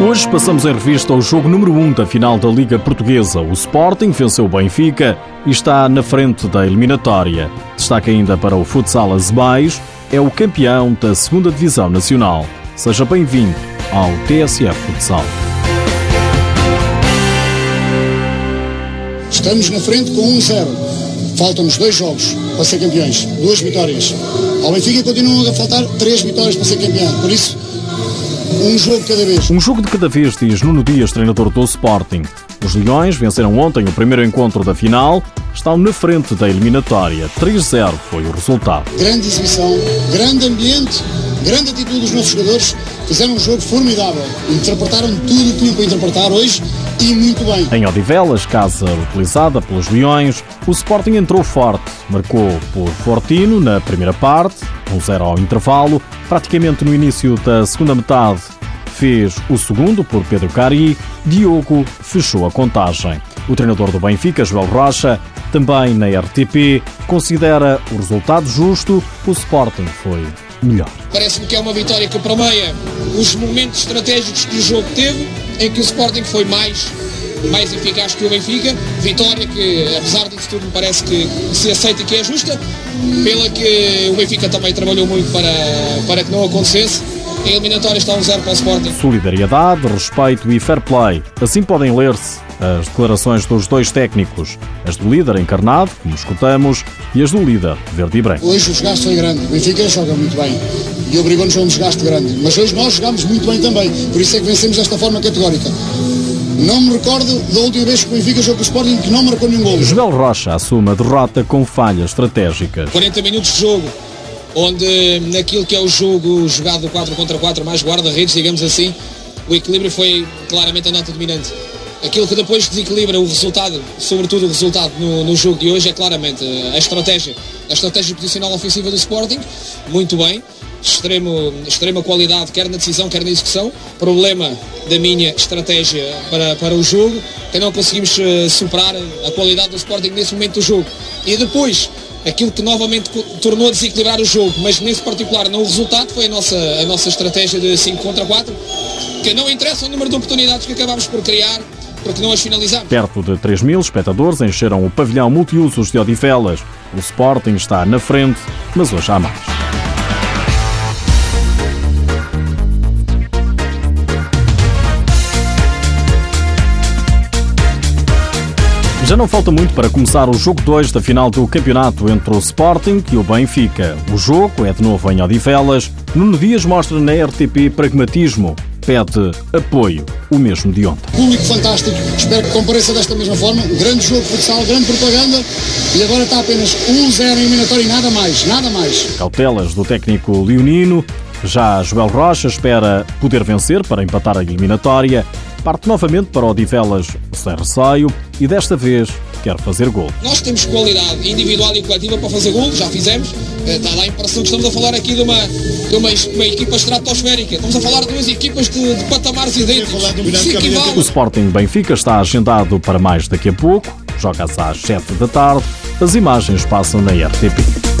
Hoje passamos em revista o jogo número 1 um da final da Liga Portuguesa. O Sporting venceu o Benfica e está na frente da eliminatória. Destaque ainda para o Futsal Azemais, é o campeão da 2 Divisão Nacional. Seja bem-vindo ao TSF Futsal. Estamos na frente com 1-0. Faltam-nos dois jogos para ser campeões, duas vitórias. Ao Benfica continuam a faltar três vitórias para ser campeão. Por isso, um jogo de cada vez. Um jogo de cada vez, diz Nuno Dias, treinador do Sporting. Os Leões venceram ontem o primeiro encontro da final, estão na frente da eliminatória. 3-0 foi o resultado. Grande exibição, grande ambiente, grande atitude dos nossos jogadores. Fizeram um jogo formidável. Interpretaram tudo o que tinham para interpretar hoje e muito bem. Em Odivelas, casa utilizada pelos Leões, o Sporting entrou forte. Marcou por Fortino na primeira parte, 1-0 ao intervalo. Praticamente no início da segunda metade, fez o segundo por Pedro Cari. Diogo fechou a contagem. O treinador do Benfica, Joel Rocha, também na RTP, considera o resultado justo. O Sporting foi melhor. Parece-me que é uma vitória que promeia os momentos estratégicos que o jogo teve, em que o Sporting foi mais mais eficaz que o Benfica. Vitória que, apesar disso tudo, me parece que se aceita que é justa, pela que o Benfica também trabalhou muito para, para que não acontecesse. A eliminatória está um zero para o Sporting. Solidariedade, respeito e fair play. Assim podem ler-se as declarações dos dois técnicos, as do líder encarnado, como escutamos, e as do líder verde e branco. Hoje o desgaste foi grande, o Benfica joga muito bem e obrigou-nos a um desgaste grande, mas hoje nós jogamos muito bem também, por isso é que vencemos desta forma categórica. Não me recordo da última vez que o Benfica jogou com o Sporting que não marcou nenhum gol. Joel Rocha assume a derrota com falhas estratégicas. 40 minutos de jogo, onde naquilo que é o jogo jogado 4 contra 4, mais guarda-redes, digamos assim, o equilíbrio foi claramente a nota dominante. Aquilo que depois desequilibra o resultado, sobretudo o resultado no, no jogo de hoje, é claramente a estratégia. A estratégia posicional ofensiva do Sporting, muito bem, extremo, extrema qualidade, quer na decisão, quer na execução. Problema da minha estratégia para, para o jogo, que não conseguimos uh, superar a qualidade do Sporting nesse momento do jogo. E depois, aquilo que novamente tornou a desequilibrar o jogo, mas nesse particular não o resultado, foi a nossa, a nossa estratégia de 5 contra 4, que não interessa o número de oportunidades que acabámos por criar, porque não as finalizamos. Perto de 3 mil espectadores encheram o pavilhão multiusos de Odivelas. O Sporting está na frente, mas hoje há mais. Já não falta muito para começar o jogo 2 da final do campeonato entre o Sporting e o Benfica. O jogo é de novo em Odivelas. Nuno Dias mostra na RTP pragmatismo. Pede apoio, o mesmo de ontem. Público fantástico, espero que compareça desta mesma forma. Grande jogo de futsal, grande propaganda e agora está apenas 1-0 em eliminatório e nada mais, nada mais. Cautelas do técnico leonino. Já Joel Rocha espera poder vencer para empatar a eliminatória parte novamente para o Odivelas sem receio e desta vez quer fazer gol. Nós temos qualidade individual e coletiva para fazer gol, já fizemos. Está lá a impressão que estamos a falar aqui de uma, de uma, uma equipa estratosférica. Estamos a falar de duas equipas de, de patamares idênticos. O Sporting Benfica está agendado para mais daqui a pouco. Joga-se às 7 da tarde. As imagens passam na RTP.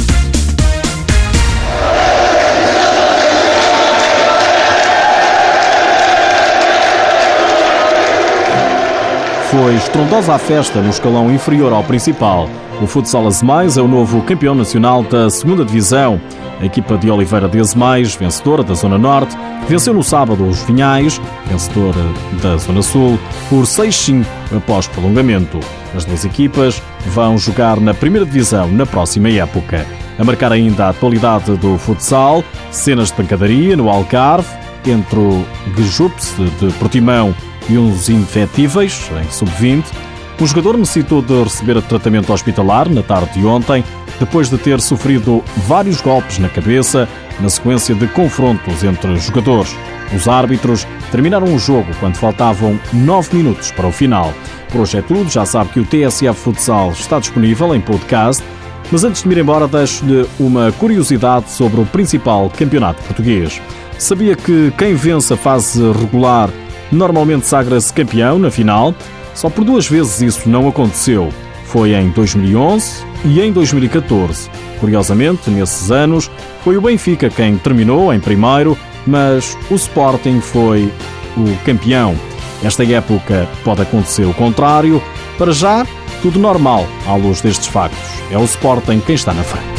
Foi estrondosa a festa no escalão inferior ao principal. O Futsal Azemais é o novo campeão nacional da segunda Divisão. A equipa de Oliveira de Azemais, vencedora da Zona Norte, venceu no sábado os Vinhais, vencedora da Zona Sul, por 6-5 após prolongamento. As duas equipas vão jogar na primeira divisão na próxima época. A marcar ainda a atualidade do futsal, cenas de pancadaria no Algarve, entre o Gujups de Portimão e uns infetíveis, em sub-20, o jogador necessitou de receber tratamento hospitalar na tarde de ontem, depois de ter sofrido vários golpes na cabeça na sequência de confrontos entre jogadores. Os árbitros terminaram o jogo quando faltavam 9 minutos para o final. Por hoje é tudo, já sabe que o TSF Futsal está disponível em podcast, mas antes de me ir embora, deixo-lhe uma curiosidade sobre o principal campeonato português. Sabia que quem vence a fase regular Normalmente sagra-se campeão na final, só por duas vezes isso não aconteceu. Foi em 2011 e em 2014. Curiosamente, nesses anos, foi o Benfica quem terminou em primeiro, mas o Sporting foi o campeão. Esta época pode acontecer o contrário. Para já, tudo normal à luz destes factos. É o Sporting quem está na frente.